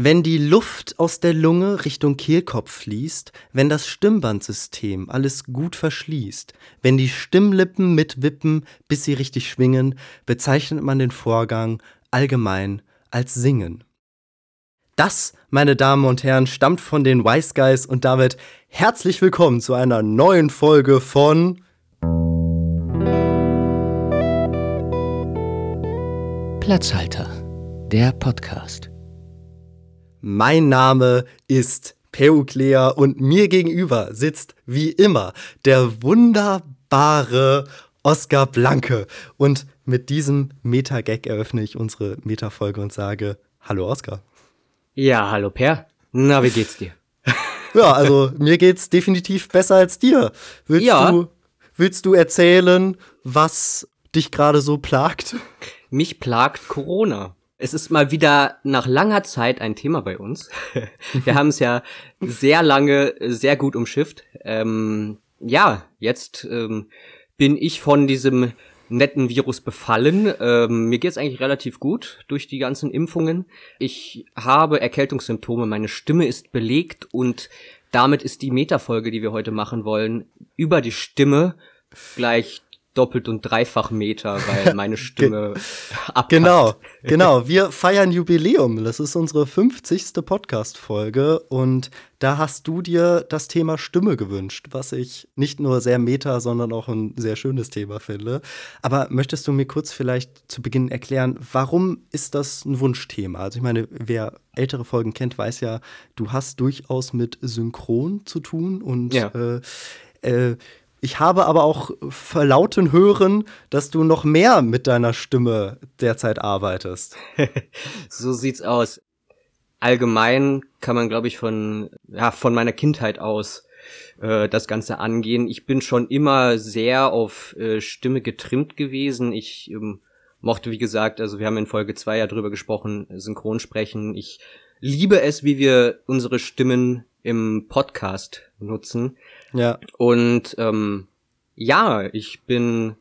Wenn die Luft aus der Lunge Richtung Kehlkopf fließt, wenn das Stimmbandsystem alles gut verschließt, wenn die Stimmlippen mitwippen, bis sie richtig schwingen, bezeichnet man den Vorgang allgemein als Singen. Das, meine Damen und Herren, stammt von den Wise Guys und damit herzlich willkommen zu einer neuen Folge von Platzhalter, der Podcast. Mein Name ist Peuclea und mir gegenüber sitzt wie immer der wunderbare Oskar Blanke. Und mit diesem Meta-Gag eröffne ich unsere Meta-Folge und sage Hallo Oskar. Ja, hallo Per. Na, wie geht's dir? ja, also mir geht's definitiv besser als dir. Willst, ja. du, willst du erzählen, was dich gerade so plagt? Mich plagt Corona. Es ist mal wieder nach langer Zeit ein Thema bei uns. Wir haben es ja sehr lange, sehr gut umschifft. Ähm, ja, jetzt ähm, bin ich von diesem netten Virus befallen. Ähm, mir geht's eigentlich relativ gut durch die ganzen Impfungen. Ich habe Erkältungssymptome, meine Stimme ist belegt und damit ist die Metafolge, die wir heute machen wollen, über die Stimme gleich doppelt und dreifach Meter, weil meine Stimme abpackt. Genau, genau. Wir feiern Jubiläum. Das ist unsere 50. Podcast-Folge und da hast du dir das Thema Stimme gewünscht, was ich nicht nur sehr meta, sondern auch ein sehr schönes Thema finde. Aber möchtest du mir kurz vielleicht zu Beginn erklären, warum ist das ein Wunschthema? Also ich meine, wer ältere Folgen kennt, weiß ja, du hast durchaus mit Synchron zu tun und ja. äh, äh, ich habe aber auch verlauten hören, dass du noch mehr mit deiner Stimme derzeit arbeitest. so sieht's aus. Allgemein kann man, glaube ich, von, ja, von meiner Kindheit aus äh, das Ganze angehen. Ich bin schon immer sehr auf äh, Stimme getrimmt gewesen. Ich ähm, mochte, wie gesagt, also wir haben in Folge zwei ja drüber gesprochen, Synchronsprechen. Ich liebe es, wie wir unsere Stimmen im Podcast nutzen. Ja. Und ähm, ja, ich bin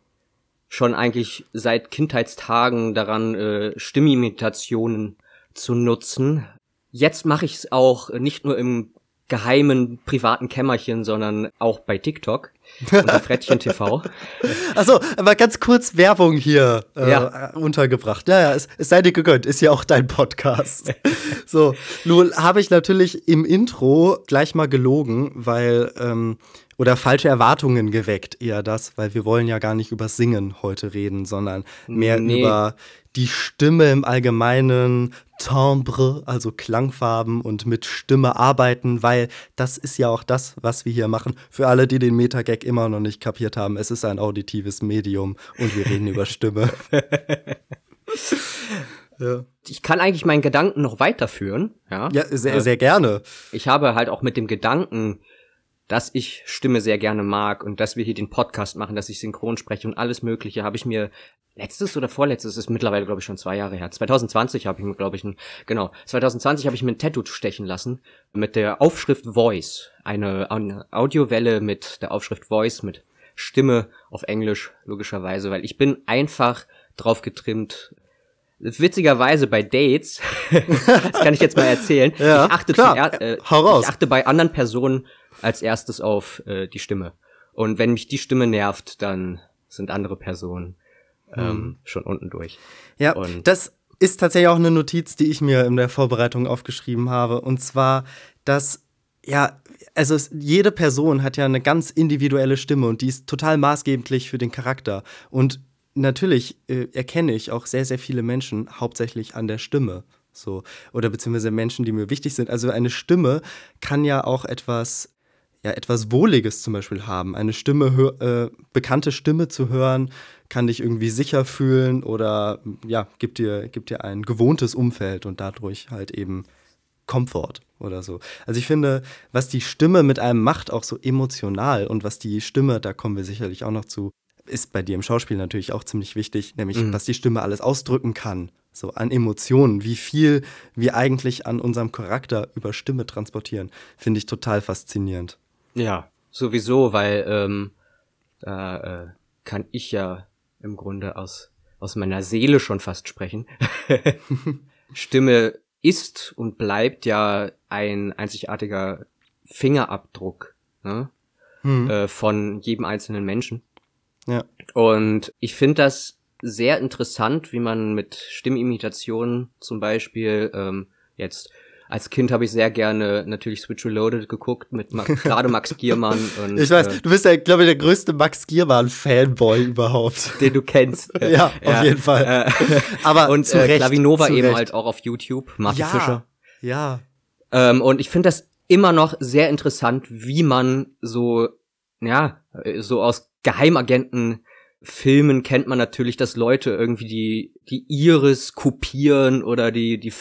schon eigentlich seit Kindheitstagen daran, äh, Stimmimitationen zu nutzen. Jetzt mache ich es auch nicht nur im geheimen privaten Kämmerchen, sondern auch bei TikTok unter Frettchen TV. Achso, aber ganz kurz Werbung hier äh, ja. untergebracht. Ja, ja, es, es sei dir gegönnt, ist ja auch dein Podcast. so, nun habe ich natürlich im Intro gleich mal gelogen, weil ähm, oder falsche Erwartungen geweckt, eher das, weil wir wollen ja gar nicht über Singen heute reden, sondern mehr nee. über die Stimme im Allgemeinen, Timbre, also Klangfarben und mit Stimme arbeiten, weil das ist ja auch das, was wir hier machen. Für alle, die den Metagag immer noch nicht kapiert haben, es ist ein auditives Medium und wir reden über Stimme. ja. Ich kann eigentlich meinen Gedanken noch weiterführen. Ja, ja sehr, sehr gerne. Ich habe halt auch mit dem Gedanken dass ich Stimme sehr gerne mag und dass wir hier den Podcast machen, dass ich synchron spreche und alles Mögliche, habe ich mir letztes oder vorletztes, ist mittlerweile glaube ich schon zwei Jahre her. 2020 habe ich mir glaube ich ein, genau, 2020 habe ich mir ein Tattoo stechen lassen mit der Aufschrift Voice, eine, eine Audiowelle mit der Aufschrift Voice mit Stimme auf Englisch logischerweise, weil ich bin einfach drauf getrimmt, Witzigerweise bei Dates, das kann ich jetzt mal erzählen. Ja, ich achte klar, zuerst, äh, ich achte bei anderen Personen als erstes auf äh, die Stimme. Und wenn mich die Stimme nervt, dann sind andere Personen ähm, hm. schon unten durch. Ja, und das ist tatsächlich auch eine Notiz, die ich mir in der Vorbereitung aufgeschrieben habe. Und zwar, dass, ja, also es, jede Person hat ja eine ganz individuelle Stimme und die ist total maßgeblich für den Charakter. Und natürlich äh, erkenne ich auch sehr, sehr viele Menschen hauptsächlich an der Stimme. So, oder beziehungsweise Menschen, die mir wichtig sind. Also eine Stimme kann ja auch etwas ja, etwas Wohliges zum Beispiel haben. Eine Stimme, äh, bekannte Stimme zu hören, kann dich irgendwie sicher fühlen oder ja, gibt dir, gibt dir ein gewohntes Umfeld und dadurch halt eben Komfort oder so. Also ich finde, was die Stimme mit einem macht, auch so emotional und was die Stimme, da kommen wir sicherlich auch noch zu, ist bei dir im Schauspiel natürlich auch ziemlich wichtig, nämlich mhm. was die Stimme alles ausdrücken kann. So an Emotionen, wie viel wir eigentlich an unserem Charakter über Stimme transportieren, finde ich total faszinierend. Ja, sowieso, weil ähm, da äh, kann ich ja im Grunde aus, aus meiner Seele schon fast sprechen. Stimme ist und bleibt ja ein einzigartiger Fingerabdruck ne? Hm. Äh, von jedem einzelnen Menschen. Ja. Und ich finde das sehr interessant, wie man mit Stimmimitationen zum Beispiel ähm, jetzt als Kind habe ich sehr gerne natürlich Switch Reloaded geguckt mit gerade Max Giermann und ich weiß, äh, du bist ja glaube ich der größte Max Giermann Fanboy überhaupt, den du kennst. ja, ja, auf jeden Fall. Äh, Aber und zu äh, Klavinova eben halt auch auf YouTube, Martin ja, Fischer. Ja. Ähm, und ich finde das immer noch sehr interessant, wie man so ja so aus Geheimagenten Filmen kennt man natürlich, dass Leute irgendwie die, die Iris kopieren oder die, die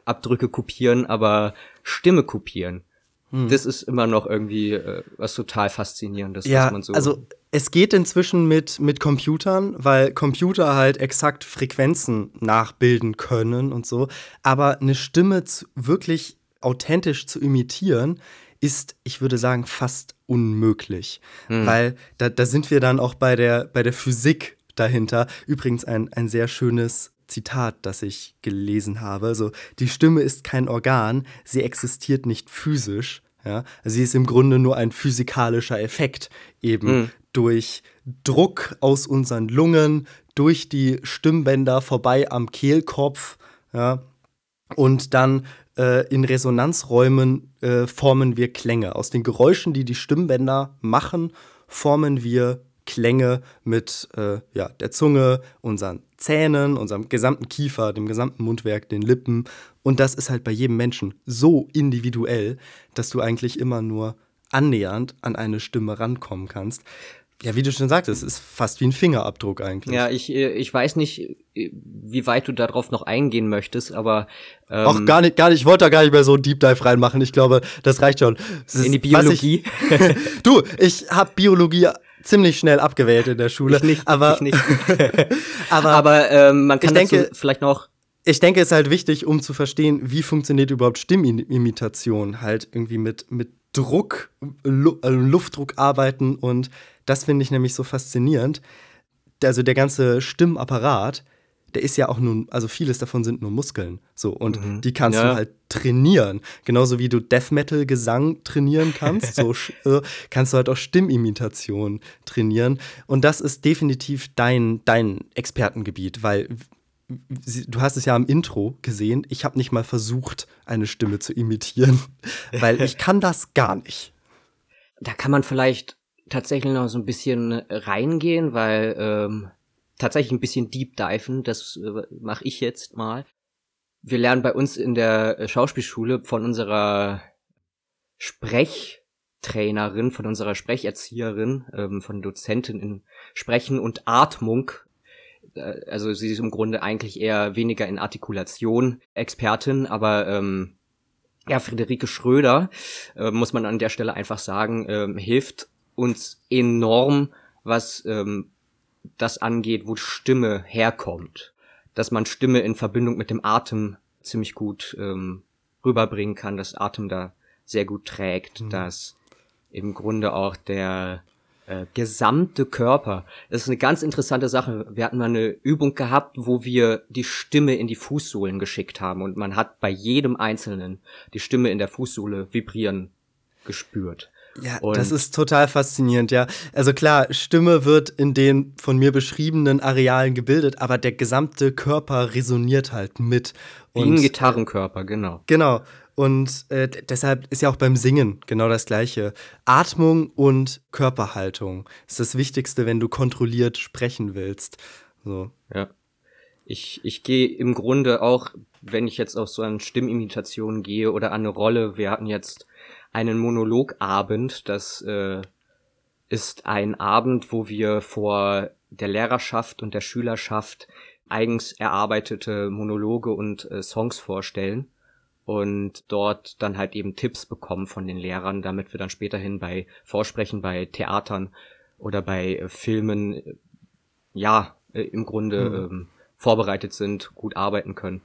Fingerabdrücke kopieren, aber Stimme kopieren. Hm. Das ist immer noch irgendwie äh, was total faszinierendes, ja, was man so. Also es geht inzwischen mit, mit Computern, weil Computer halt exakt Frequenzen nachbilden können und so. Aber eine Stimme zu, wirklich authentisch zu imitieren, ist, ich würde sagen, fast unmöglich. Hm. Weil da, da sind wir dann auch bei der, bei der Physik dahinter. Übrigens ein, ein sehr schönes Zitat, das ich gelesen habe. Also, die Stimme ist kein Organ, sie existiert nicht physisch. Ja? Sie ist im Grunde nur ein physikalischer Effekt, eben hm. durch Druck aus unseren Lungen, durch die Stimmbänder vorbei am Kehlkopf. Ja? Und dann äh, in Resonanzräumen äh, formen wir Klänge. Aus den Geräuschen, die die Stimmbänder machen, formen wir Klänge mit äh, ja, der Zunge, unseren Zähnen, unserem gesamten Kiefer, dem gesamten Mundwerk, den Lippen. Und das ist halt bei jedem Menschen so individuell, dass du eigentlich immer nur annähernd an eine Stimme rankommen kannst. Ja, wie du schon sagtest, es ist fast wie ein Fingerabdruck eigentlich. Ja, ich, äh, ich weiß nicht, äh, wie weit du darauf noch eingehen möchtest, aber ähm, Auch gar nicht, gar nicht, ich wollte da gar nicht mehr so einen Deep Dive reinmachen. Ich glaube, das reicht schon. Das in die Biologie? Ich, du, ich habe Biologie ziemlich schnell abgewählt in der Schule. Ich nicht, aber, ich nicht. aber, aber ähm, man kann denke, vielleicht noch ich denke, es ist halt wichtig, um zu verstehen, wie funktioniert überhaupt Stimmimitation. Halt irgendwie mit, mit Druck, Lu äh, Luftdruck arbeiten und das finde ich nämlich so faszinierend. Also der ganze Stimmapparat, der ist ja auch nur, also vieles davon sind nur Muskeln. So, und mhm. die kannst ja. du halt trainieren. Genauso wie du Death Metal Gesang trainieren kannst, so äh, kannst du halt auch Stimmimitation trainieren. Und das ist definitiv dein, dein Expertengebiet, weil du hast es ja im Intro gesehen, ich habe nicht mal versucht, eine Stimme zu imitieren, weil ich kann das gar nicht. Da kann man vielleicht tatsächlich noch so ein bisschen reingehen, weil ähm, tatsächlich ein bisschen deep diven, das äh, mache ich jetzt mal. Wir lernen bei uns in der Schauspielschule von unserer Sprechtrainerin, von unserer Sprecherzieherin, ähm, von Dozentin in Sprechen und Atmung. Äh, also sie ist im Grunde eigentlich eher weniger in Artikulation Expertin, aber ähm, ja, Friederike Schröder, äh, muss man an der Stelle einfach sagen, ähm, hilft uns enorm, was ähm, das angeht, wo Stimme herkommt. Dass man Stimme in Verbindung mit dem Atem ziemlich gut ähm, rüberbringen kann, dass Atem da sehr gut trägt, mhm. dass im Grunde auch der äh, gesamte Körper, das ist eine ganz interessante Sache. Wir hatten mal eine Übung gehabt, wo wir die Stimme in die Fußsohlen geschickt haben und man hat bei jedem Einzelnen die Stimme in der Fußsohle vibrieren gespürt. Ja, und das ist total faszinierend, ja. Also klar, Stimme wird in den von mir beschriebenen Arealen gebildet, aber der gesamte Körper resoniert halt mit. Wie ein Gitarrenkörper, genau. Genau. Und äh, deshalb ist ja auch beim Singen genau das Gleiche. Atmung und Körperhaltung ist das Wichtigste, wenn du kontrolliert sprechen willst. So. Ja. Ich, ich gehe im Grunde auch, wenn ich jetzt auf so eine Stimmimitation gehe oder an eine Rolle, wir hatten jetzt einen Monologabend. Das äh, ist ein Abend, wo wir vor der Lehrerschaft und der Schülerschaft eigens erarbeitete Monologe und äh, Songs vorstellen und dort dann halt eben Tipps bekommen von den Lehrern, damit wir dann späterhin bei Vorsprechen bei Theatern oder bei äh, Filmen äh, ja äh, im Grunde mhm. ähm, vorbereitet sind, gut arbeiten können.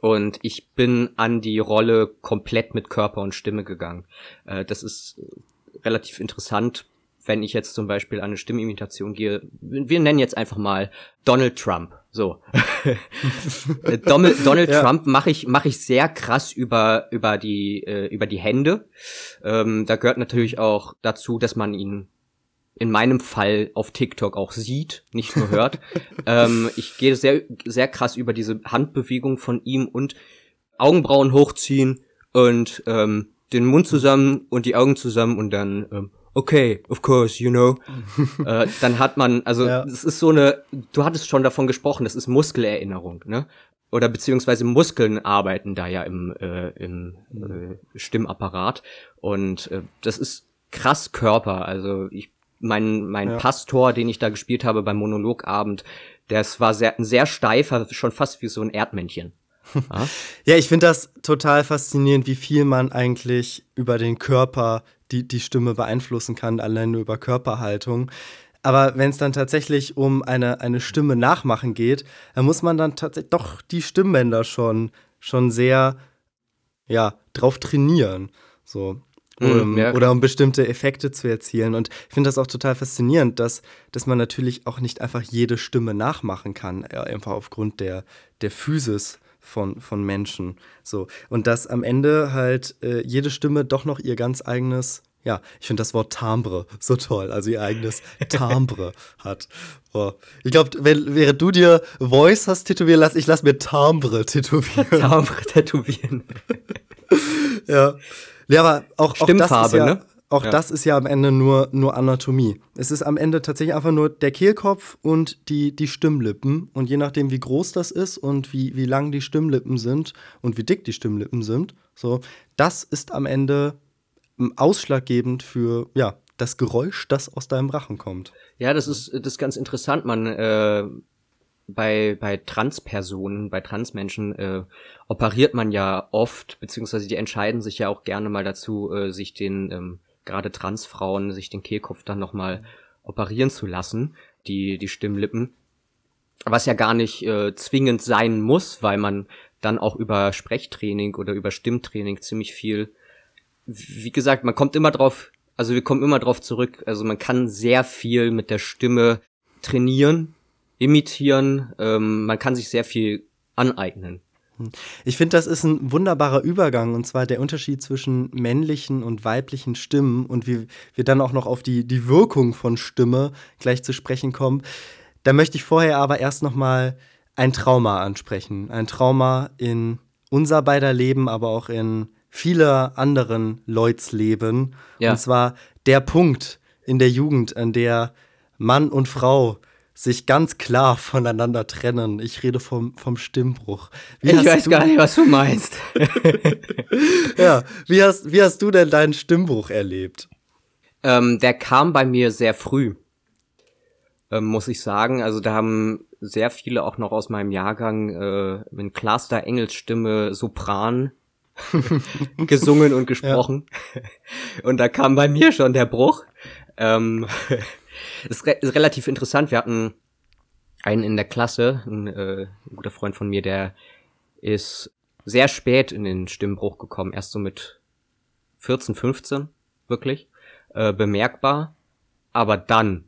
Und ich bin an die Rolle komplett mit Körper und Stimme gegangen. Äh, das ist relativ interessant, wenn ich jetzt zum Beispiel an eine Stimmimitation gehe, wir nennen jetzt einfach mal Donald Trump. So. Donald, Donald ja. Trump mache ich, mach ich sehr krass über, über, die, äh, über die Hände. Ähm, da gehört natürlich auch dazu, dass man ihn in meinem Fall auf TikTok auch sieht, nicht nur hört. ähm, ich gehe sehr, sehr krass über diese Handbewegung von ihm und Augenbrauen hochziehen und ähm, den Mund zusammen und die Augen zusammen und dann ähm, okay, of course, you know. äh, dann hat man, also ja. das ist so eine, du hattest schon davon gesprochen, das ist Muskelerinnerung, ne? Oder beziehungsweise Muskeln arbeiten da ja im, äh, im äh, Stimmapparat. Und äh, das ist krass Körper. Also ich mein, mein ja. Pastor, den ich da gespielt habe beim Monologabend, das war sehr, ein sehr steifer, schon fast wie so ein Erdmännchen. Ja, ja ich finde das total faszinierend, wie viel man eigentlich über den Körper die, die Stimme beeinflussen kann, allein nur über Körperhaltung. Aber wenn es dann tatsächlich um eine, eine Stimme nachmachen geht, dann muss man dann tatsächlich doch die Stimmbänder schon, schon sehr ja, drauf trainieren. So. Um, ja. Oder um bestimmte Effekte zu erzielen. Und ich finde das auch total faszinierend, dass, dass man natürlich auch nicht einfach jede Stimme nachmachen kann, einfach aufgrund der, der Physis von, von Menschen. So. Und dass am Ende halt äh, jede Stimme doch noch ihr ganz eigenes, ja, ich finde das Wort Timbre so toll, also ihr eigenes Timbre hat. Boah. Ich glaube, während du dir Voice hast tätowieren lassen, ich lass mir Timbre tätowieren. Timbre tätowieren. ja. Ja, aber auch, auch das ist ja, ne? Auch ja. das ist ja am Ende nur, nur Anatomie. Es ist am Ende tatsächlich einfach nur der Kehlkopf und die, die Stimmlippen. Und je nachdem, wie groß das ist und wie, wie lang die Stimmlippen sind und wie dick die Stimmlippen sind, so, das ist am Ende ähm, ausschlaggebend für, ja, das Geräusch, das aus deinem Rachen kommt. Ja, das ist, das ist ganz interessant. Man, äh, bei, bei Transpersonen, bei Transmenschen äh, operiert man ja oft, beziehungsweise die entscheiden sich ja auch gerne mal dazu, äh, sich den, ähm, gerade Transfrauen, sich den Kehlkopf dann nochmal operieren zu lassen, die, die Stimmlippen. Was ja gar nicht äh, zwingend sein muss, weil man dann auch über Sprechtraining oder über Stimmtraining ziemlich viel, wie gesagt, man kommt immer drauf, also wir kommen immer drauf zurück, also man kann sehr viel mit der Stimme trainieren, imitieren. Ähm, man kann sich sehr viel aneignen. Ich finde, das ist ein wunderbarer Übergang, und zwar der Unterschied zwischen männlichen und weiblichen Stimmen und wie wir dann auch noch auf die, die Wirkung von Stimme gleich zu sprechen kommen. Da möchte ich vorher aber erst noch mal ein Trauma ansprechen. Ein Trauma in unser beider Leben, aber auch in vieler anderen Leuts Leben. Ja. Und zwar der Punkt in der Jugend, an der Mann und Frau sich ganz klar voneinander trennen. Ich rede vom, vom Stimmbruch. Wie ich weiß du, gar nicht, was du meinst. ja, wie hast, wie hast du denn deinen Stimmbruch erlebt? Ähm, der kam bei mir sehr früh, ähm, muss ich sagen. Also da haben sehr viele auch noch aus meinem Jahrgang äh, mit Cluster Engels Stimme Sopran gesungen und gesprochen. Ja. Und da kam bei mir schon der Bruch. Ähm, ist, re ist relativ interessant. Wir hatten einen in der Klasse, ein, äh, ein guter Freund von mir, der ist sehr spät in den Stimmbruch gekommen, erst so mit 14, 15, wirklich, äh, bemerkbar. Aber dann,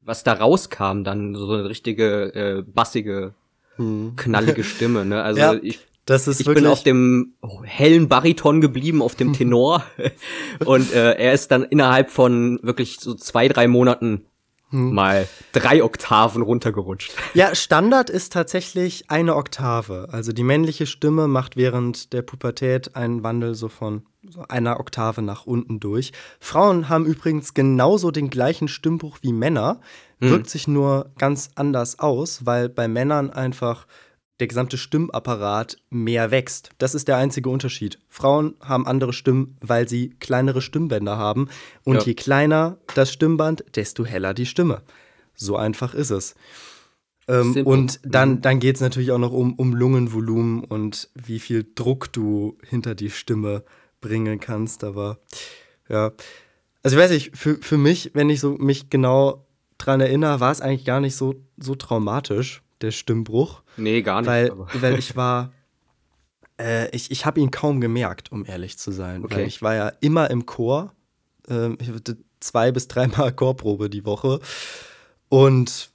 was da rauskam, dann so eine richtige äh, bassige, hm. knallige Stimme, ne? Also ja, ich, das ist ich bin auf dem hellen Bariton geblieben, auf dem Tenor. und äh, er ist dann innerhalb von wirklich so zwei, drei Monaten hm. mal drei Oktaven runtergerutscht. Ja, Standard ist tatsächlich eine Oktave. Also die männliche Stimme macht während der Pubertät einen Wandel so von einer Oktave nach unten durch. Frauen haben übrigens genauso den gleichen Stimmbruch wie Männer, hm. wirkt sich nur ganz anders aus, weil bei Männern einfach der gesamte Stimmapparat mehr wächst. Das ist der einzige Unterschied. Frauen haben andere Stimmen, weil sie kleinere Stimmbänder haben. Und ja. je kleiner das Stimmband, desto heller die Stimme. So einfach ist es. Ähm, und dann, mhm. dann geht es natürlich auch noch um, um Lungenvolumen und wie viel Druck du hinter die Stimme bringen kannst. Aber ja, also ich weiß nicht, für, für mich, wenn ich so mich genau dran erinnere, war es eigentlich gar nicht so, so traumatisch der Stimmbruch. Nee, gar nicht. Weil, weil ich war, äh, ich, ich habe ihn kaum gemerkt, um ehrlich zu sein. Okay. Weil ich war ja immer im Chor. Ähm, zwei bis dreimal Chorprobe die Woche. Und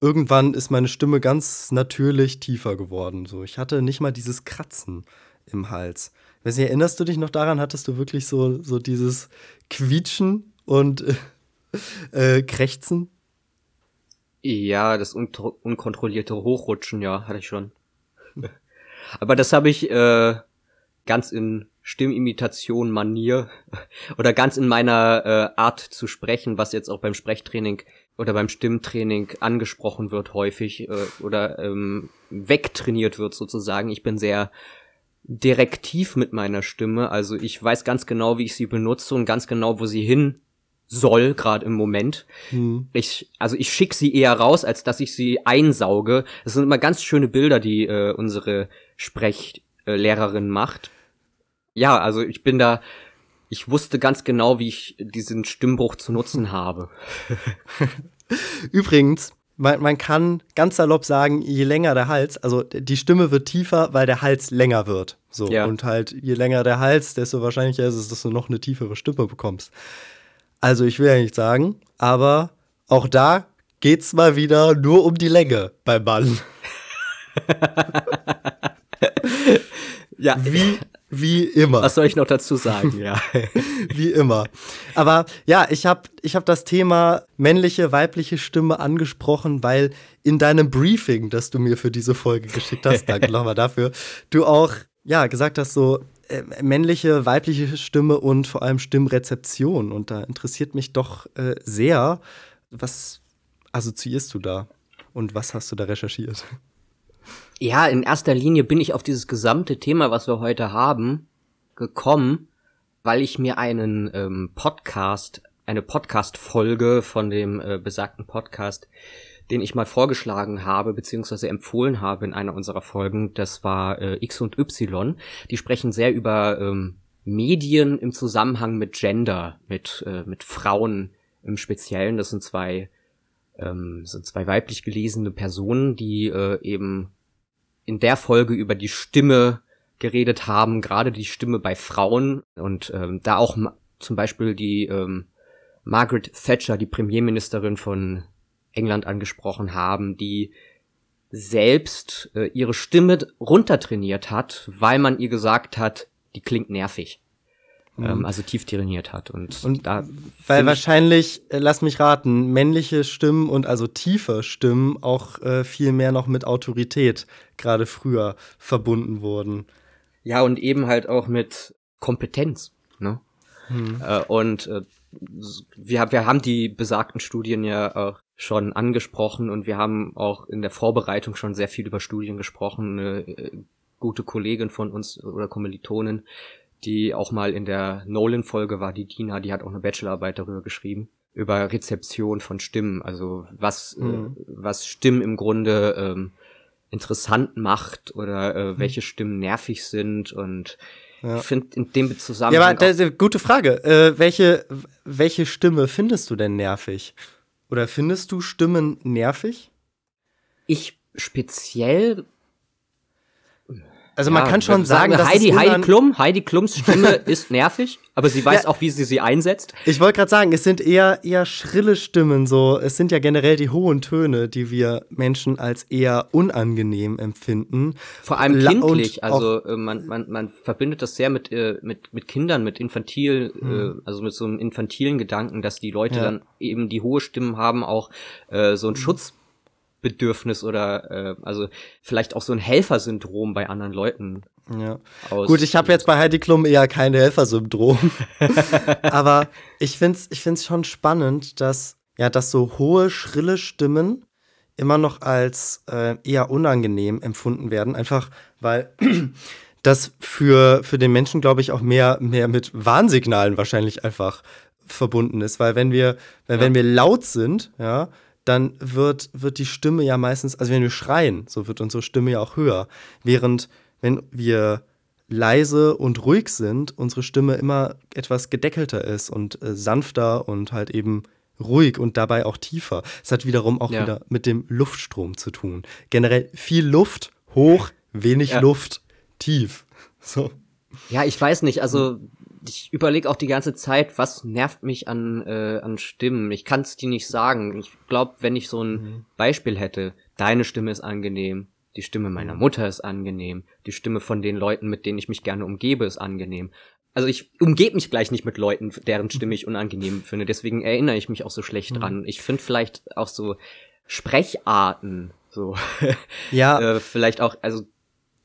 irgendwann ist meine Stimme ganz natürlich tiefer geworden. So, ich hatte nicht mal dieses Kratzen im Hals. Weiß nicht, erinnerst du dich noch daran? Hattest du wirklich so, so dieses Quietschen und äh, Krächzen? Ja, das un unkontrollierte Hochrutschen, ja, hatte ich schon. Aber das habe ich äh, ganz in Stimmimitation Manier oder ganz in meiner äh, Art zu sprechen, was jetzt auch beim Sprechtraining oder beim Stimmtraining angesprochen wird häufig äh, oder ähm, wegtrainiert wird sozusagen. Ich bin sehr direktiv mit meiner Stimme, also ich weiß ganz genau, wie ich sie benutze und ganz genau, wo sie hin soll, gerade im Moment. Hm. Ich, also ich schicke sie eher raus, als dass ich sie einsauge. Das sind immer ganz schöne Bilder, die äh, unsere Sprechlehrerin macht. Ja, also ich bin da, ich wusste ganz genau, wie ich diesen Stimmbruch zu nutzen habe. Übrigens, man, man kann ganz salopp sagen, je länger der Hals, also die Stimme wird tiefer, weil der Hals länger wird. So. Ja. Und halt, je länger der Hals, desto wahrscheinlicher ist es, dass du noch eine tiefere Stimme bekommst. Also ich will ja nicht sagen, aber auch da geht's mal wieder nur um die Länge beim Mann. ja. Wie, wie immer. Was soll ich noch dazu sagen, ja. wie immer. Aber ja, ich habe ich hab das Thema männliche, weibliche Stimme angesprochen, weil in deinem Briefing, das du mir für diese Folge geschickt hast, danke nochmal dafür, du auch ja, gesagt hast, so männliche, weibliche Stimme und vor allem Stimmrezeption. Und da interessiert mich doch äh, sehr, was assoziierst du da und was hast du da recherchiert? Ja, in erster Linie bin ich auf dieses gesamte Thema, was wir heute haben, gekommen, weil ich mir einen ähm, Podcast, eine Podcast-Folge von dem äh, besagten Podcast den ich mal vorgeschlagen habe, beziehungsweise empfohlen habe in einer unserer Folgen, das war äh, X und Y. Die sprechen sehr über ähm, Medien im Zusammenhang mit Gender, mit, äh, mit Frauen im Speziellen. Das sind zwei, ähm, sind zwei weiblich gelesene Personen, die äh, eben in der Folge über die Stimme geredet haben, gerade die Stimme bei Frauen und ähm, da auch zum Beispiel die ähm, Margaret Thatcher, die Premierministerin von England angesprochen haben, die selbst äh, ihre Stimme runtertrainiert hat, weil man ihr gesagt hat, die klingt nervig. Mhm. Ähm, also tief trainiert hat. Und, und da weil wahrscheinlich, äh, lass mich raten, männliche Stimmen und also tiefe Stimmen auch äh, viel mehr noch mit Autorität gerade früher verbunden wurden. Ja, und eben halt auch mit Kompetenz. Ne? Mhm. Und äh, wir, wir haben die besagten Studien ja auch schon angesprochen und wir haben auch in der Vorbereitung schon sehr viel über Studien gesprochen. Eine äh, gute Kollegin von uns oder Kommilitonin, die auch mal in der Nolan-Folge war, die Dina, die hat auch eine Bachelorarbeit darüber geschrieben, über Rezeption von Stimmen, also was, äh, mhm. äh, was Stimmen im Grunde ähm, interessant macht oder äh, mhm. welche Stimmen nervig sind und ja. ich finde in dem Zusammenhang. Ja, aber das ist eine gute Frage. Äh, welche, welche Stimme findest du denn nervig? Oder findest du Stimmen nervig? Ich speziell also man ja, kann schon sagen, dass Heidi, Heidi Klum, Heidi Klums Stimme ist nervig, aber sie weiß ja, auch, wie sie sie einsetzt. Ich wollte gerade sagen, es sind eher eher schrille Stimmen so. Es sind ja generell die hohen Töne, die wir Menschen als eher unangenehm empfinden. Vor allem kindlich, also äh, man, man, man verbindet das sehr mit äh, mit mit Kindern, mit infantil, äh, hm. äh, also mit so einem infantilen Gedanken, dass die Leute ja. dann eben die hohe Stimmen haben, auch äh, so ein hm. Schutz Bedürfnis oder äh, also vielleicht auch so ein Helfersyndrom bei anderen Leuten. Ja. Gut, ich habe jetzt bei Heidi Klum eher kein Helfersyndrom. Aber ich find's ich find's schon spannend, dass ja, dass so hohe schrille Stimmen immer noch als äh, eher unangenehm empfunden werden, einfach weil das für für den Menschen, glaube ich, auch mehr mehr mit Warnsignalen wahrscheinlich einfach verbunden ist, weil wenn wir wenn, ja. wenn wir laut sind, ja, dann wird, wird die Stimme ja meistens, also wenn wir schreien, so wird unsere Stimme ja auch höher. Während wenn wir leise und ruhig sind, unsere Stimme immer etwas gedeckelter ist und äh, sanfter und halt eben ruhig und dabei auch tiefer. Es hat wiederum auch ja. wieder mit dem Luftstrom zu tun. Generell viel Luft, hoch, wenig ja. Luft, tief. So. Ja, ich weiß nicht, also ich überlege auch die ganze Zeit, was nervt mich an, äh, an Stimmen. Ich kann es dir nicht sagen. Ich glaube, wenn ich so ein mhm. Beispiel hätte, deine Stimme ist angenehm, die Stimme meiner mhm. Mutter ist angenehm, die Stimme von den Leuten, mit denen ich mich gerne umgebe, ist angenehm. Also ich umgebe mich gleich nicht mit Leuten, deren Stimme ich unangenehm finde. Deswegen erinnere ich mich auch so schlecht mhm. dran. Ich finde vielleicht auch so Sprecharten, so ja, äh, vielleicht auch also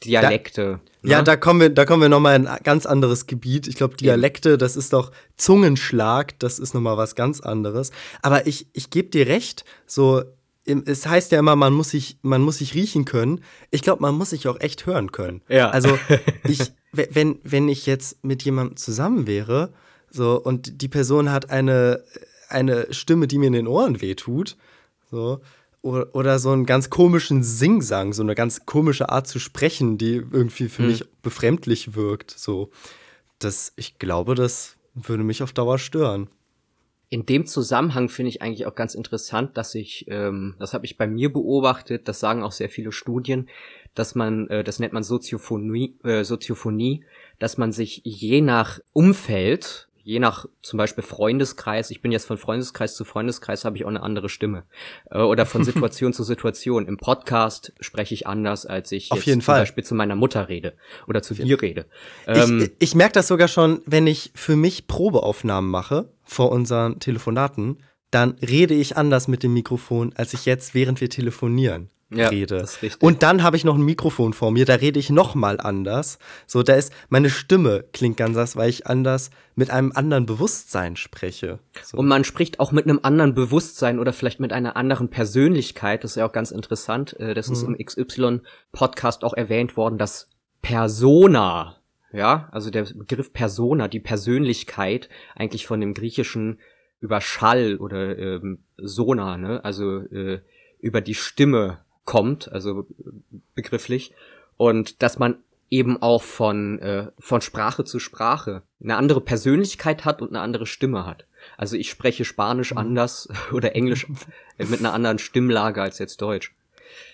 Dialekte. Da, ne? Ja, da kommen wir, da kommen wir noch mal in ein ganz anderes Gebiet. Ich glaube, Dialekte, das ist doch Zungenschlag, das ist noch mal was ganz anderes. Aber ich, ich gebe dir recht, so es heißt ja immer, man muss sich, man muss sich riechen können. Ich glaube, man muss sich auch echt hören können. Ja. Also ich, wenn, wenn ich jetzt mit jemandem zusammen wäre, so, und die Person hat eine, eine Stimme, die mir in den Ohren wehtut, so, oder, oder so einen ganz komischen Singsang, so eine ganz komische Art zu sprechen, die irgendwie für hm. mich befremdlich wirkt, so. Das, ich glaube, das würde mich auf Dauer stören in dem Zusammenhang finde ich eigentlich auch ganz interessant, dass ich, ähm, das habe ich bei mir beobachtet, das sagen auch sehr viele Studien, dass man, äh, das nennt man Soziophonie, äh, Soziophonie, dass man sich je nach Umfeld je nach zum Beispiel Freundeskreis, ich bin jetzt von Freundeskreis zu Freundeskreis, habe ich auch eine andere Stimme. Äh, oder von Situation zu Situation. Im Podcast spreche ich anders, als ich Auf jeden zum Fall. Beispiel zu meiner Mutter rede oder zu dir rede. Ähm, ich ich merke das sogar schon, wenn ich für mich Probeaufnahmen mache vor unseren Telefonaten, dann rede ich anders mit dem Mikrofon, als ich jetzt, während wir telefonieren ja, rede. Und dann habe ich noch ein Mikrofon vor mir, da rede ich noch mal anders. So, da ist meine Stimme klingt ganz anders, weil ich anders mit einem anderen Bewusstsein spreche. So. Und man spricht auch mit einem anderen Bewusstsein oder vielleicht mit einer anderen Persönlichkeit. Das ist ja auch ganz interessant. Äh, das ist mhm. im XY Podcast auch erwähnt worden, dass Persona, ja, also der Begriff Persona, die Persönlichkeit eigentlich von dem griechischen über Schall oder ähm, Sona, ne, also äh, über die Stimme kommt, also begrifflich, und dass man eben auch von, äh, von Sprache zu Sprache eine andere Persönlichkeit hat und eine andere Stimme hat. Also ich spreche Spanisch mhm. anders oder Englisch mit einer anderen Stimmlage als jetzt Deutsch.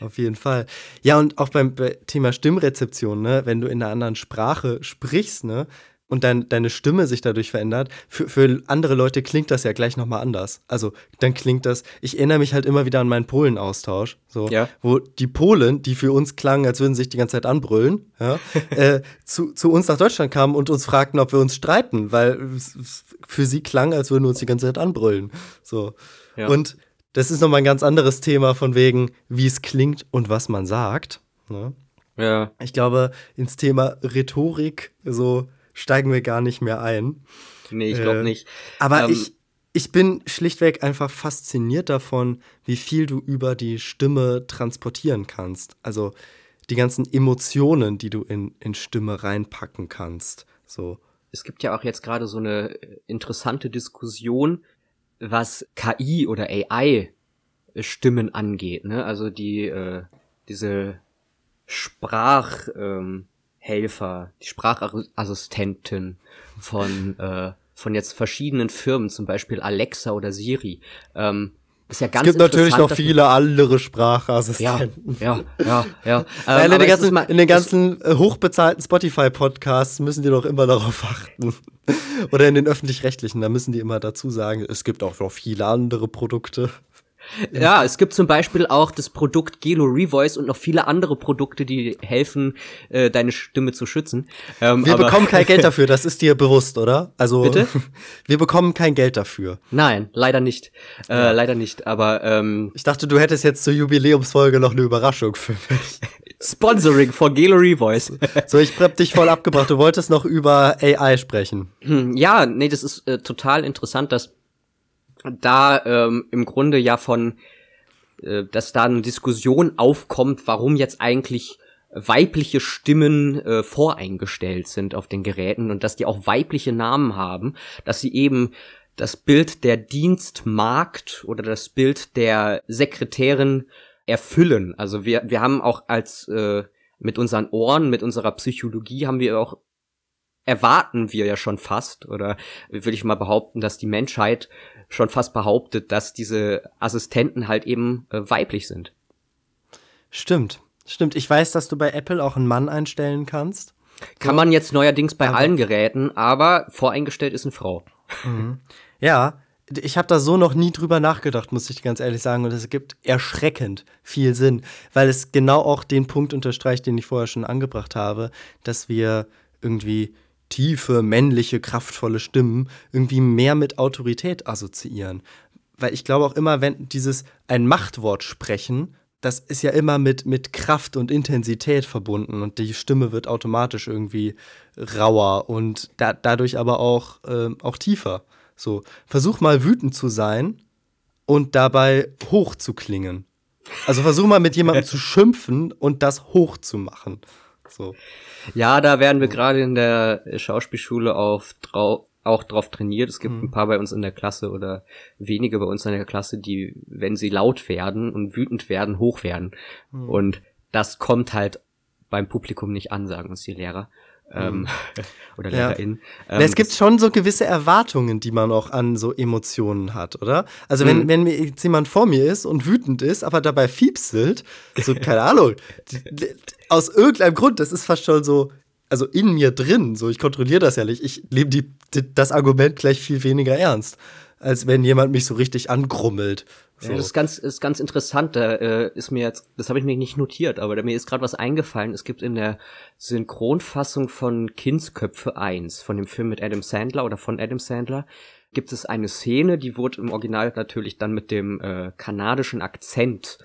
Auf jeden Fall. Ja, und auch beim Thema Stimmrezeption, ne, wenn du in einer anderen Sprache sprichst, ne, und dein, deine Stimme sich dadurch verändert, für, für andere Leute klingt das ja gleich nochmal anders. Also dann klingt das, ich erinnere mich halt immer wieder an meinen Polen-Austausch, so, ja. wo die Polen, die für uns klangen, als würden sie sich die ganze Zeit anbrüllen, ja, äh, zu, zu uns nach Deutschland kamen und uns fragten, ob wir uns streiten, weil für sie klang, als würden wir uns die ganze Zeit anbrüllen. So. Ja. Und das ist nochmal ein ganz anderes Thema von wegen, wie es klingt und was man sagt. Ne? Ja. Ich glaube, ins Thema Rhetorik, so steigen wir gar nicht mehr ein. Nee, ich glaube äh, nicht. Aber ähm, ich, ich bin schlichtweg einfach fasziniert davon, wie viel du über die Stimme transportieren kannst. Also die ganzen Emotionen, die du in, in Stimme reinpacken kannst. So. Es gibt ja auch jetzt gerade so eine interessante Diskussion, was KI oder AI Stimmen angeht, ne? Also die äh, diese Sprach ähm, Helfer, die Sprachassistenten von, äh, von jetzt verschiedenen Firmen, zum Beispiel Alexa oder Siri. Ähm, ist ja ganz es gibt natürlich noch viele andere Sprachassistenten. Ja, ja, ja. ja. Ähm, in, den ganzen, in den ganzen äh, hochbezahlten Spotify-Podcasts müssen die doch immer darauf achten. Oder in den öffentlich-rechtlichen, da müssen die immer dazu sagen, es gibt auch noch viele andere Produkte. Ja, es gibt zum Beispiel auch das Produkt Gelo Revoice und noch viele andere Produkte, die helfen, äh, deine Stimme zu schützen. Ähm, wir bekommen kein Geld dafür, das ist dir bewusst, oder? Also Bitte? wir bekommen kein Geld dafür. Nein, leider nicht. Äh, ja. Leider nicht. Aber ähm, ich dachte, du hättest jetzt zur Jubiläumsfolge noch eine Überraschung für mich. Sponsoring von Gelo Revoice. so, ich hab dich voll abgebracht. Du wolltest noch über AI sprechen. Hm, ja, nee, das ist äh, total interessant, dass da ähm, im Grunde ja von, äh, dass da eine Diskussion aufkommt, warum jetzt eigentlich weibliche Stimmen äh, voreingestellt sind auf den Geräten und dass die auch weibliche Namen haben, dass sie eben das Bild der Dienstmarkt oder das Bild der Sekretärin erfüllen. Also wir, wir haben auch als äh, mit unseren Ohren, mit unserer Psychologie haben wir auch erwarten wir ja schon fast oder würde ich mal behaupten, dass die Menschheit schon fast behauptet, dass diese Assistenten halt eben äh, weiblich sind. Stimmt, stimmt. Ich weiß, dass du bei Apple auch einen Mann einstellen kannst. Kann man jetzt neuerdings bei allen Geräten, aber voreingestellt ist eine Frau. Ja, ich habe da so noch nie drüber nachgedacht, muss ich ganz ehrlich sagen. Und es gibt erschreckend viel Sinn, weil es genau auch den Punkt unterstreicht, den ich vorher schon angebracht habe, dass wir irgendwie tiefe, männliche, kraftvolle Stimmen irgendwie mehr mit Autorität assoziieren. Weil ich glaube auch immer, wenn dieses ein Machtwort sprechen, das ist ja immer mit, mit Kraft und Intensität verbunden und die Stimme wird automatisch irgendwie rauer und da, dadurch aber auch, äh, auch tiefer. So, versuch mal wütend zu sein und dabei hoch zu klingen. Also versuch mal mit jemandem zu schimpfen und das hoch zu machen. So. Ja, da werden wir gerade in der Schauspielschule auf drau auch drauf trainiert. Es gibt mhm. ein paar bei uns in der Klasse oder wenige bei uns in der Klasse, die, wenn sie laut werden und wütend werden, hoch werden. Mhm. Und das kommt halt beim Publikum nicht an, sagen uns die Lehrer ähm, mhm. oder LehrerInnen. Ja. Ähm, es gibt schon so gewisse Erwartungen, die man auch an so Emotionen hat, oder? Also wenn, mhm. wenn jetzt jemand vor mir ist und wütend ist, aber dabei fiepselt, so, keine Ahnung, aus irgendeinem Grund, das ist fast schon so, also in mir drin, so ich kontrolliere das ja nicht, ich nehme die, die, das Argument gleich viel weniger ernst, als wenn jemand mich so richtig angrummelt. So. Ja, das ist ganz, ist ganz interessant. Da äh, ist mir jetzt, das habe ich mir nicht notiert, aber da mir ist gerade was eingefallen. Es gibt in der Synchronfassung von Kindsköpfe 1, von dem Film mit Adam Sandler oder von Adam Sandler, gibt es eine Szene, die wurde im Original natürlich dann mit dem äh, kanadischen Akzent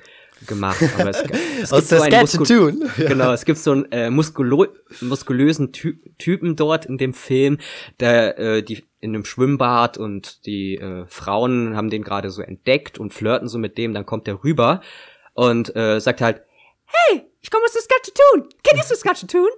gemacht. Aber es, es der so Sketch-Tune. Genau, es gibt so einen äh, muskulo muskulösen Ty Typen dort in dem Film, der äh, die in einem Schwimmbad und die äh, Frauen haben den gerade so entdeckt und flirten so mit dem, dann kommt der rüber und äh, sagt halt, hey, ich komme aus Saskatchewan, kennt ihr Saskatchewan?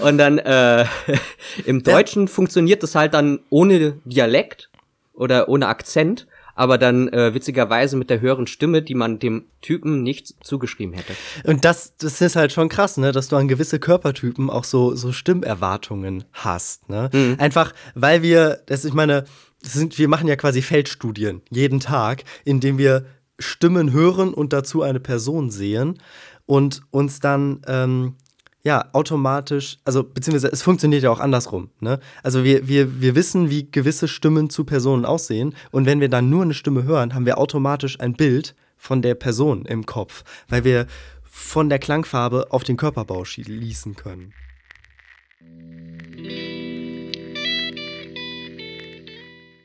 Und dann äh, im Deutschen ja. funktioniert das halt dann ohne Dialekt oder ohne Akzent aber dann äh, witzigerweise mit der höheren Stimme, die man dem Typen nicht zugeschrieben hätte. Und das, das ist halt schon krass, ne, dass du an gewisse Körpertypen auch so, so Stimmerwartungen hast. Ne? Mhm. Einfach, weil wir, das, ich meine, das sind, wir machen ja quasi Feldstudien jeden Tag, indem wir Stimmen hören und dazu eine Person sehen und uns dann ähm, ja, automatisch, also beziehungsweise es funktioniert ja auch andersrum. Ne? Also wir, wir, wir wissen, wie gewisse Stimmen zu Personen aussehen und wenn wir dann nur eine Stimme hören, haben wir automatisch ein Bild von der Person im Kopf, weil wir von der Klangfarbe auf den Körperbau schließen können.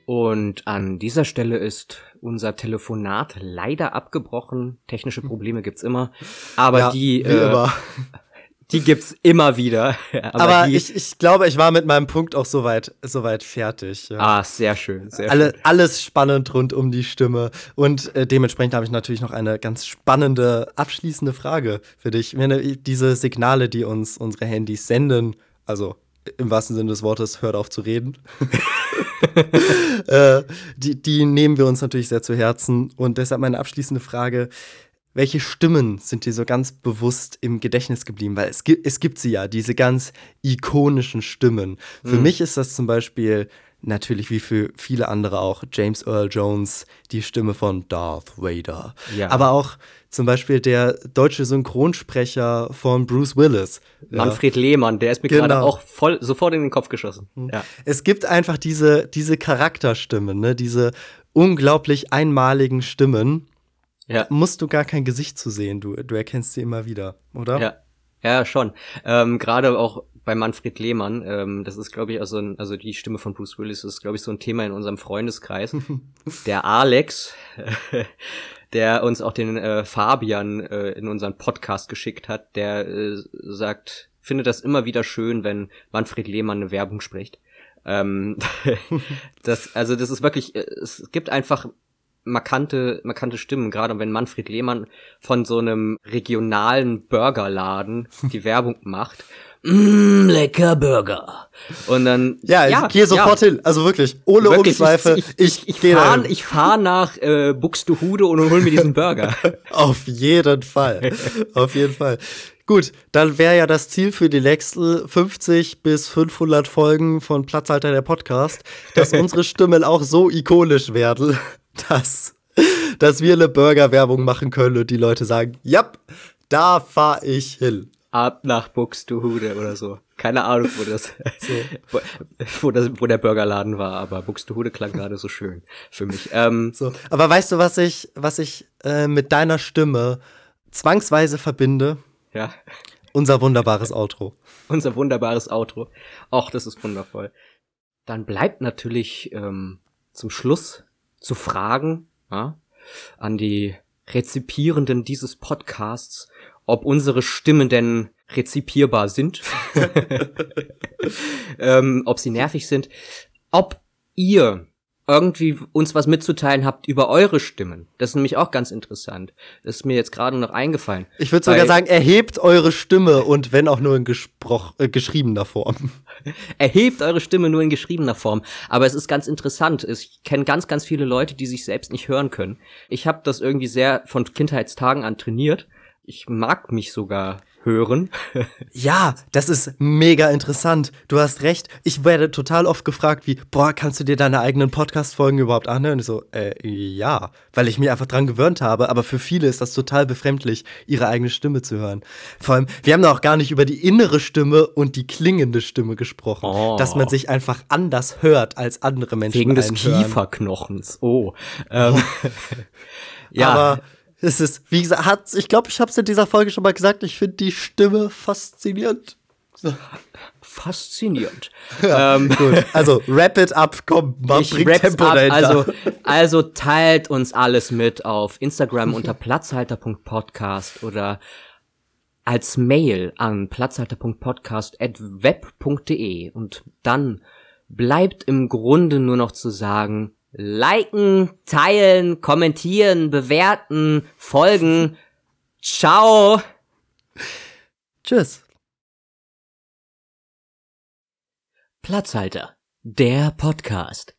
Und an dieser Stelle ist unser Telefonat leider abgebrochen. Technische Probleme gibt's immer. Aber ja, die äh, die gibt's immer wieder. Aber, Aber ich, ich glaube, ich war mit meinem Punkt auch soweit, soweit fertig. Ja. Ah, sehr schön, sehr Alle, schön. Alles spannend rund um die Stimme. Und äh, dementsprechend habe ich natürlich noch eine ganz spannende, abschließende Frage für dich. Wenn diese Signale, die uns unsere Handys senden, also im wahrsten Sinne des Wortes, hört auf zu reden. äh, die, die nehmen wir uns natürlich sehr zu Herzen. Und deshalb meine abschließende Frage welche Stimmen sind dir so ganz bewusst im Gedächtnis geblieben? Weil es gibt, es gibt sie ja, diese ganz ikonischen Stimmen. Für mhm. mich ist das zum Beispiel natürlich wie für viele andere auch James Earl Jones, die Stimme von Darth Vader. Ja. Aber auch zum Beispiel der deutsche Synchronsprecher von Bruce Willis. Manfred ja. Lehmann, der ist mir genau. gerade auch voll sofort in den Kopf geschossen. Mhm. Ja. Es gibt einfach diese, diese Charakterstimmen, ne? diese unglaublich einmaligen Stimmen ja. musst du gar kein Gesicht zu sehen. Du, du erkennst sie immer wieder, oder? Ja. Ja, schon. Ähm, Gerade auch bei Manfred Lehmann, ähm, das ist, glaube ich, also, ein, also die Stimme von Bruce Willis ist, glaube ich, so ein Thema in unserem Freundeskreis. der Alex, der uns auch den äh, Fabian äh, in unseren Podcast geschickt hat, der äh, sagt, findet das immer wieder schön, wenn Manfred Lehmann eine Werbung spricht. Ähm, das, also das ist wirklich, äh, es gibt einfach markante, markante Stimmen, gerade wenn Manfred Lehmann von so einem regionalen Burgerladen die Werbung macht. Mm, lecker Burger. Und dann. Ja, ja ich gehe sofort ja. hin. Also wirklich, ohne wirklich, Umschweife. Ich, ich, ich, ich fahre ich fahr nach äh, Buxtehude und hol mir diesen Burger. Auf jeden Fall. Auf jeden Fall. Gut, dann wäre ja das Ziel für die nächsten 50 bis 500 Folgen von Platzhalter der Podcast, dass unsere Stimmen auch so ikonisch werden, dass, dass wir eine Burger-Werbung machen können und die Leute sagen, ja, da fahr ich hin. Ab nach Buxtehude oder so. Keine Ahnung, wo das, so. wo, das, wo der Burgerladen war, aber Buxtehude klang gerade so schön für mich. Ähm, so. Aber weißt du, was ich, was ich äh, mit deiner Stimme zwangsweise verbinde? Ja. Unser wunderbares Outro. Unser wunderbares Outro. Och, das ist wundervoll. Dann bleibt natürlich ähm, zum Schluss zu fragen ja, an die Rezipierenden dieses Podcasts, ob unsere Stimmen denn rezipierbar sind, ähm, ob sie nervig sind, ob ihr irgendwie uns was mitzuteilen habt über eure Stimmen. Das ist nämlich auch ganz interessant. Das ist mir jetzt gerade noch eingefallen. Ich würde sogar sagen, erhebt eure Stimme und wenn auch nur in gesproch äh, geschriebener Form. erhebt eure Stimme nur in geschriebener Form. Aber es ist ganz interessant. Ich kenne ganz, ganz viele Leute, die sich selbst nicht hören können. Ich habe das irgendwie sehr von Kindheitstagen an trainiert. Ich mag mich sogar hören. ja, das ist mega interessant. Du hast recht. Ich werde total oft gefragt, wie, boah, kannst du dir deine eigenen Podcast-Folgen überhaupt anhören? Und ich so, äh, ja, weil ich mich einfach dran gewöhnt habe. Aber für viele ist das total befremdlich, ihre eigene Stimme zu hören. Vor allem, wir haben auch gar nicht über die innere Stimme und die klingende Stimme gesprochen. Oh. Dass man sich einfach anders hört als andere Menschen. Wegen des Kieferknochens. Oh. Ähm. ja. Aber es ist, wie gesagt, hat, ich glaube, ich habe es in dieser Folge schon mal gesagt, ich finde die Stimme faszinierend. So. Faszinierend. Ja, ähm, gut. Also, wrap it up, komm, mach, bring Tempo up, also, also teilt uns alles mit auf Instagram unter platzhalter.podcast oder als Mail an platzhalter.podcast.web.de und dann bleibt im Grunde nur noch zu sagen, liken, teilen, kommentieren, bewerten, folgen. Ciao. Tschüss. Platzhalter, der Podcast.